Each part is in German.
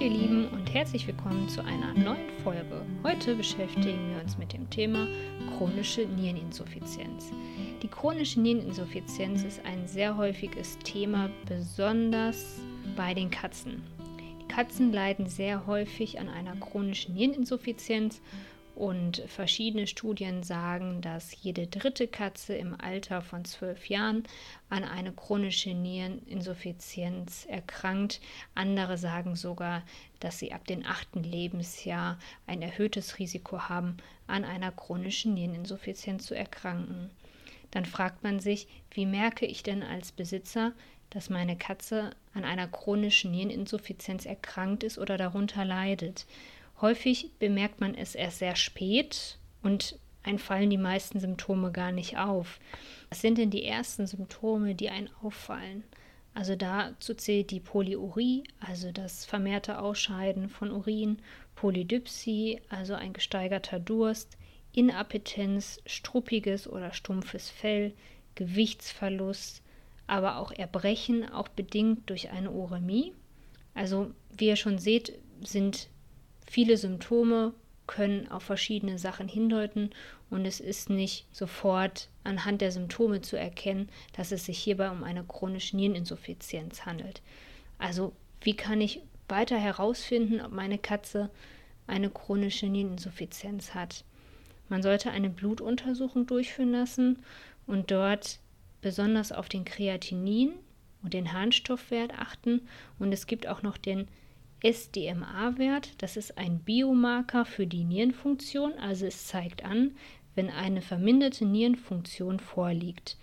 ihr Lieben und herzlich willkommen zu einer neuen Folge. Heute beschäftigen wir uns mit dem Thema chronische Niereninsuffizienz. Die chronische Niereninsuffizienz ist ein sehr häufiges Thema, besonders bei den Katzen. Die Katzen leiden sehr häufig an einer chronischen Niereninsuffizienz und verschiedene Studien sagen, dass jede dritte Katze im Alter von zwölf Jahren an eine chronische Niereninsuffizienz erkrankt. Andere sagen sogar, dass sie ab dem achten Lebensjahr ein erhöhtes Risiko haben, an einer chronischen Niereninsuffizienz zu erkranken. Dann fragt man sich, wie merke ich denn als Besitzer, dass meine Katze an einer chronischen Niereninsuffizienz erkrankt ist oder darunter leidet? Häufig bemerkt man es erst sehr spät und einem fallen die meisten Symptome gar nicht auf. Was sind denn die ersten Symptome, die einen auffallen? Also dazu zählt die Polyurie, also das vermehrte Ausscheiden von Urin, Polydipsie, also ein gesteigerter Durst, Inappetenz, struppiges oder stumpfes Fell, Gewichtsverlust, aber auch Erbrechen, auch bedingt durch eine Uremie. Also wie ihr schon seht, sind Viele Symptome können auf verschiedene Sachen hindeuten und es ist nicht sofort anhand der Symptome zu erkennen, dass es sich hierbei um eine chronische Niereninsuffizienz handelt. Also wie kann ich weiter herausfinden, ob meine Katze eine chronische Niereninsuffizienz hat? Man sollte eine Blutuntersuchung durchführen lassen und dort besonders auf den Kreatinin und den Harnstoffwert achten und es gibt auch noch den SDMA-Wert, das ist ein Biomarker für die Nierenfunktion, also es zeigt an, wenn eine verminderte Nierenfunktion vorliegt.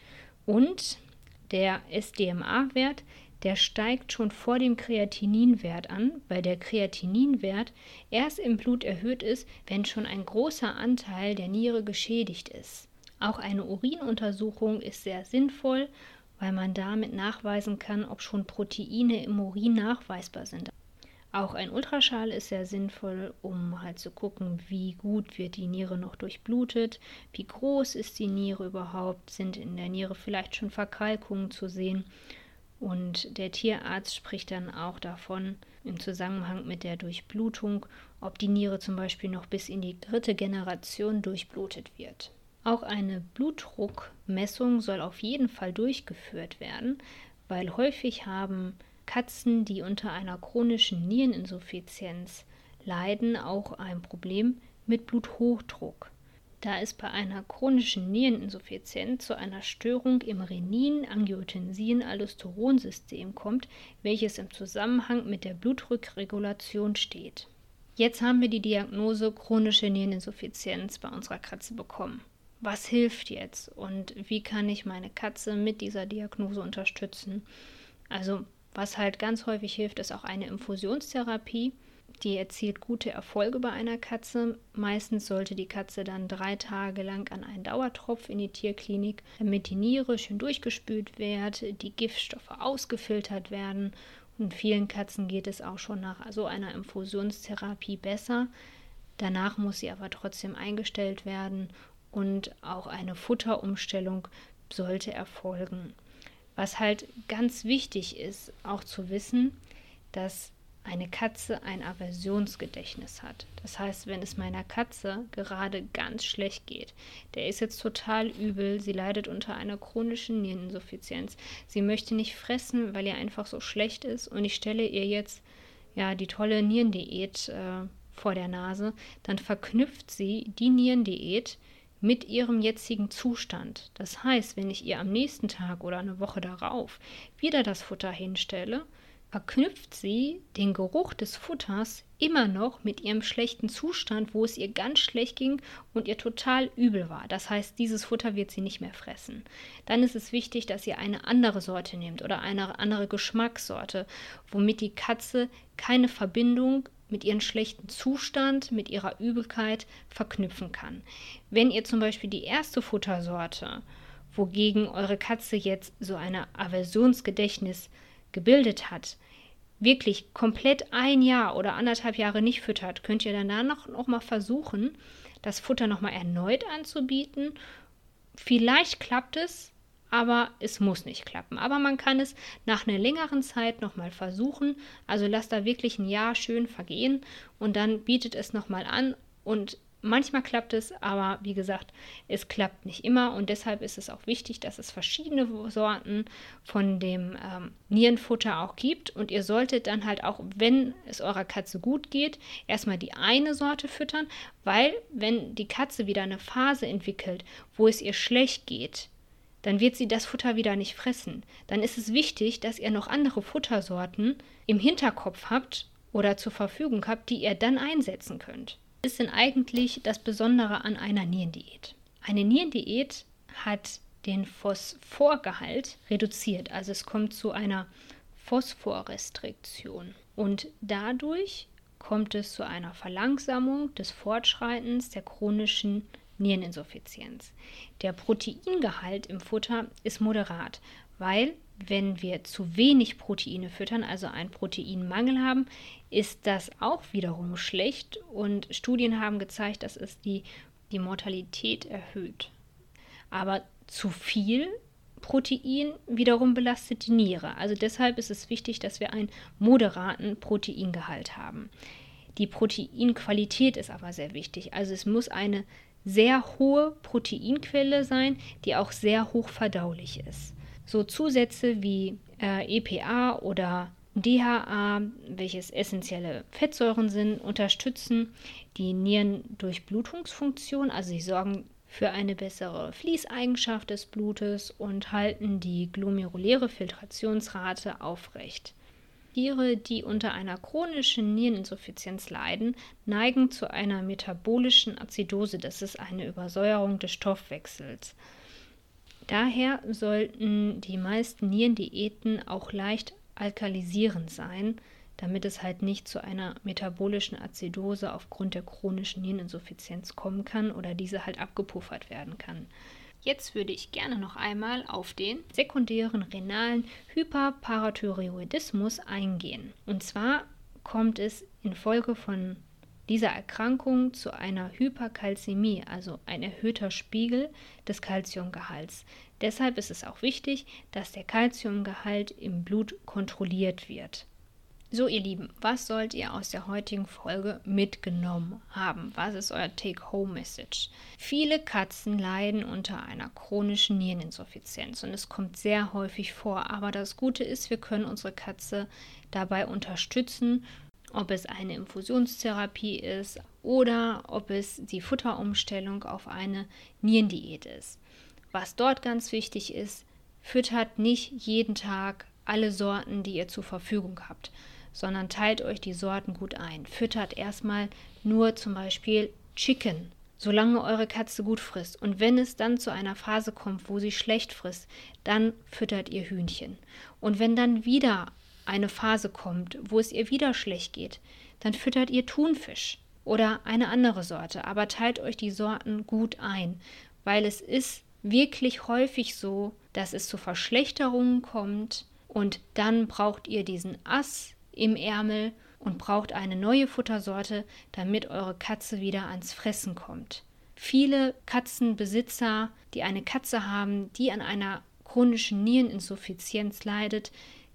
Und der SDMA-Wert, der steigt schon vor dem Kreatininwert an, weil der Kreatininwert erst im Blut erhöht ist, wenn schon ein großer Anteil der Niere geschädigt ist. Auch eine Urinuntersuchung ist sehr sinnvoll, weil man damit nachweisen kann, ob schon Proteine im Urin nachweisbar sind. Auch ein Ultraschall ist sehr sinnvoll, um halt zu gucken, wie gut wird die Niere noch durchblutet, wie groß ist die Niere überhaupt, sind in der Niere vielleicht schon Verkalkungen zu sehen. Und der Tierarzt spricht dann auch davon im Zusammenhang mit der Durchblutung, ob die Niere zum Beispiel noch bis in die dritte Generation durchblutet wird. Auch eine Blutdruckmessung soll auf jeden Fall durchgeführt werden, weil häufig haben Katzen, die unter einer chronischen Niereninsuffizienz leiden, auch ein Problem mit Bluthochdruck. Da es bei einer chronischen Niereninsuffizienz zu einer Störung im Renin-Angiotensin-Aldosteronsystem kommt, welches im Zusammenhang mit der Blutdruckregulation steht. Jetzt haben wir die Diagnose chronische Niereninsuffizienz bei unserer Katze bekommen. Was hilft jetzt und wie kann ich meine Katze mit dieser Diagnose unterstützen? Also was halt ganz häufig hilft, ist auch eine Infusionstherapie. Die erzielt gute Erfolge bei einer Katze. Meistens sollte die Katze dann drei Tage lang an einen Dauertropf in die Tierklinik, damit die Niere schön durchgespült wird, die Giftstoffe ausgefiltert werden. Und vielen Katzen geht es auch schon nach so einer Infusionstherapie besser. Danach muss sie aber trotzdem eingestellt werden und auch eine Futterumstellung sollte erfolgen. Was halt ganz wichtig ist, auch zu wissen, dass eine Katze ein Aversionsgedächtnis hat. Das heißt, wenn es meiner Katze gerade ganz schlecht geht, der ist jetzt total übel, sie leidet unter einer chronischen Niereninsuffizienz, sie möchte nicht fressen, weil ihr einfach so schlecht ist. Und ich stelle ihr jetzt ja die tolle Nierendiät äh, vor der Nase, dann verknüpft sie die Nierendiät mit ihrem jetzigen Zustand. Das heißt, wenn ich ihr am nächsten Tag oder eine Woche darauf wieder das Futter hinstelle, verknüpft sie den Geruch des Futters immer noch mit ihrem schlechten Zustand, wo es ihr ganz schlecht ging und ihr total übel war. Das heißt, dieses Futter wird sie nicht mehr fressen. Dann ist es wichtig, dass ihr eine andere Sorte nehmt oder eine andere Geschmackssorte, womit die Katze keine Verbindung mit ihrem schlechten Zustand, mit ihrer Übelkeit verknüpfen kann. Wenn ihr zum Beispiel die erste Futtersorte, wogegen eure Katze jetzt so eine Aversionsgedächtnis gebildet hat, wirklich komplett ein Jahr oder anderthalb Jahre nicht füttert, könnt ihr danach noch mal versuchen, das Futter noch mal erneut anzubieten. Vielleicht klappt es, aber es muss nicht klappen. Aber man kann es nach einer längeren Zeit nochmal versuchen. Also lasst da wirklich ein Jahr schön vergehen und dann bietet es nochmal an und Manchmal klappt es, aber wie gesagt, es klappt nicht immer und deshalb ist es auch wichtig, dass es verschiedene Sorten von dem ähm, Nierenfutter auch gibt und ihr solltet dann halt auch, wenn es eurer Katze gut geht, erstmal die eine Sorte füttern, weil wenn die Katze wieder eine Phase entwickelt, wo es ihr schlecht geht, dann wird sie das Futter wieder nicht fressen. Dann ist es wichtig, dass ihr noch andere Futtersorten im Hinterkopf habt oder zur Verfügung habt, die ihr dann einsetzen könnt ist denn eigentlich das Besondere an einer Nierendiät? Eine Nierendiät hat den Phosphorgehalt reduziert, also es kommt zu einer Phosphorrestriktion und dadurch kommt es zu einer Verlangsamung des Fortschreitens der chronischen Niereninsuffizienz. Der Proteingehalt im Futter ist moderat, weil wenn wir zu wenig Proteine füttern, also einen Proteinmangel haben, ist das auch wiederum schlecht und Studien haben gezeigt, dass es die, die Mortalität erhöht. Aber zu viel Protein wiederum belastet die Niere. Also deshalb ist es wichtig, dass wir einen moderaten Proteingehalt haben. Die Proteinqualität ist aber sehr wichtig. Also es muss eine sehr hohe Proteinquelle sein, die auch sehr hoch verdaulich ist. So Zusätze wie äh, EPA oder DHA, welches essentielle Fettsäuren sind, unterstützen die Nierendurchblutungsfunktion, also sie sorgen für eine bessere Fließeigenschaft des Blutes und halten die glomeruläre Filtrationsrate aufrecht. Tiere, die unter einer chronischen Niereninsuffizienz leiden, neigen zu einer metabolischen Azidose, das ist eine Übersäuerung des Stoffwechsels. Daher sollten die meisten Nierendiäten auch leicht alkalisierend sein, damit es halt nicht zu einer metabolischen Azidose aufgrund der chronischen Niereninsuffizienz kommen kann oder diese halt abgepuffert werden kann. Jetzt würde ich gerne noch einmal auf den sekundären renalen Hyperparathyroidismus eingehen. Und zwar kommt es infolge von dieser Erkrankung zu einer Hyperkalzämie, also ein erhöhter Spiegel des Kalziumgehalts. Deshalb ist es auch wichtig, dass der Kalziumgehalt im Blut kontrolliert wird. So, ihr Lieben, was sollt ihr aus der heutigen Folge mitgenommen haben? Was ist euer Take-Home-Message? Viele Katzen leiden unter einer chronischen Niereninsuffizienz und es kommt sehr häufig vor. Aber das Gute ist, wir können unsere Katze dabei unterstützen ob es eine Infusionstherapie ist oder ob es die Futterumstellung auf eine Nierendiät ist. Was dort ganz wichtig ist, füttert nicht jeden Tag alle Sorten, die ihr zur Verfügung habt, sondern teilt euch die Sorten gut ein. Füttert erstmal nur zum Beispiel Chicken, solange eure Katze gut frisst. Und wenn es dann zu einer Phase kommt, wo sie schlecht frisst, dann füttert ihr Hühnchen. Und wenn dann wieder eine Phase kommt, wo es ihr wieder schlecht geht, dann füttert ihr Thunfisch oder eine andere Sorte, aber teilt euch die Sorten gut ein, weil es ist wirklich häufig so, dass es zu Verschlechterungen kommt und dann braucht ihr diesen Ass im Ärmel und braucht eine neue Futtersorte, damit eure Katze wieder ans Fressen kommt. Viele Katzenbesitzer, die eine Katze haben, die an einer chronischen Niereninsuffizienz leidet,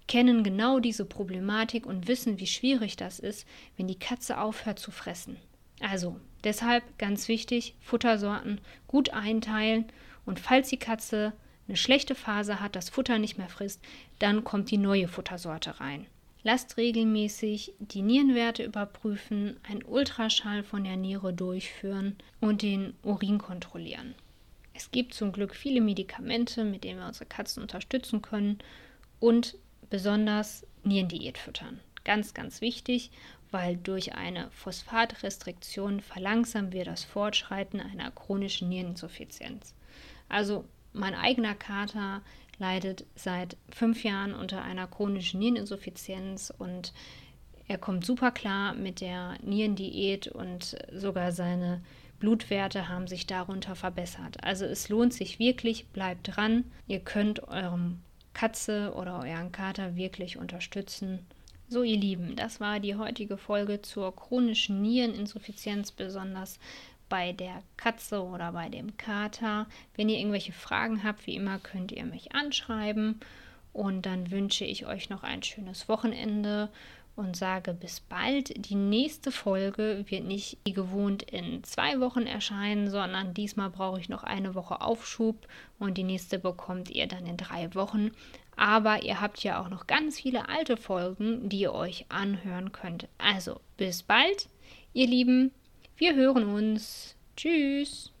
kennen genau diese Problematik und wissen, wie schwierig das ist, wenn die Katze aufhört zu fressen. Also, deshalb ganz wichtig, Futtersorten gut einteilen und falls die Katze eine schlechte Phase hat, das Futter nicht mehr frisst, dann kommt die neue Futtersorte rein. Lasst regelmäßig die Nierenwerte überprüfen, einen Ultraschall von der Niere durchführen und den Urin kontrollieren. Es gibt zum Glück viele Medikamente, mit denen wir unsere Katzen unterstützen können und besonders Nierendiät füttern. Ganz, ganz wichtig, weil durch eine Phosphatrestriktion verlangsamen wir das Fortschreiten einer chronischen Niereninsuffizienz. Also mein eigener Kater leidet seit fünf Jahren unter einer chronischen Niereninsuffizienz und er kommt super klar mit der Nierendiät und sogar seine Blutwerte haben sich darunter verbessert. Also es lohnt sich wirklich, bleibt dran. Ihr könnt eurem Katze oder euren Kater wirklich unterstützen. So, ihr Lieben, das war die heutige Folge zur chronischen Niereninsuffizienz, besonders bei der Katze oder bei dem Kater. Wenn ihr irgendwelche Fragen habt, wie immer könnt ihr mich anschreiben. Und dann wünsche ich euch noch ein schönes Wochenende und sage bis bald. Die nächste Folge wird nicht wie gewohnt in zwei Wochen erscheinen, sondern diesmal brauche ich noch eine Woche Aufschub und die nächste bekommt ihr dann in drei Wochen. Aber ihr habt ja auch noch ganz viele alte Folgen, die ihr euch anhören könnt. Also bis bald, ihr Lieben. Wir hören uns. Tschüss.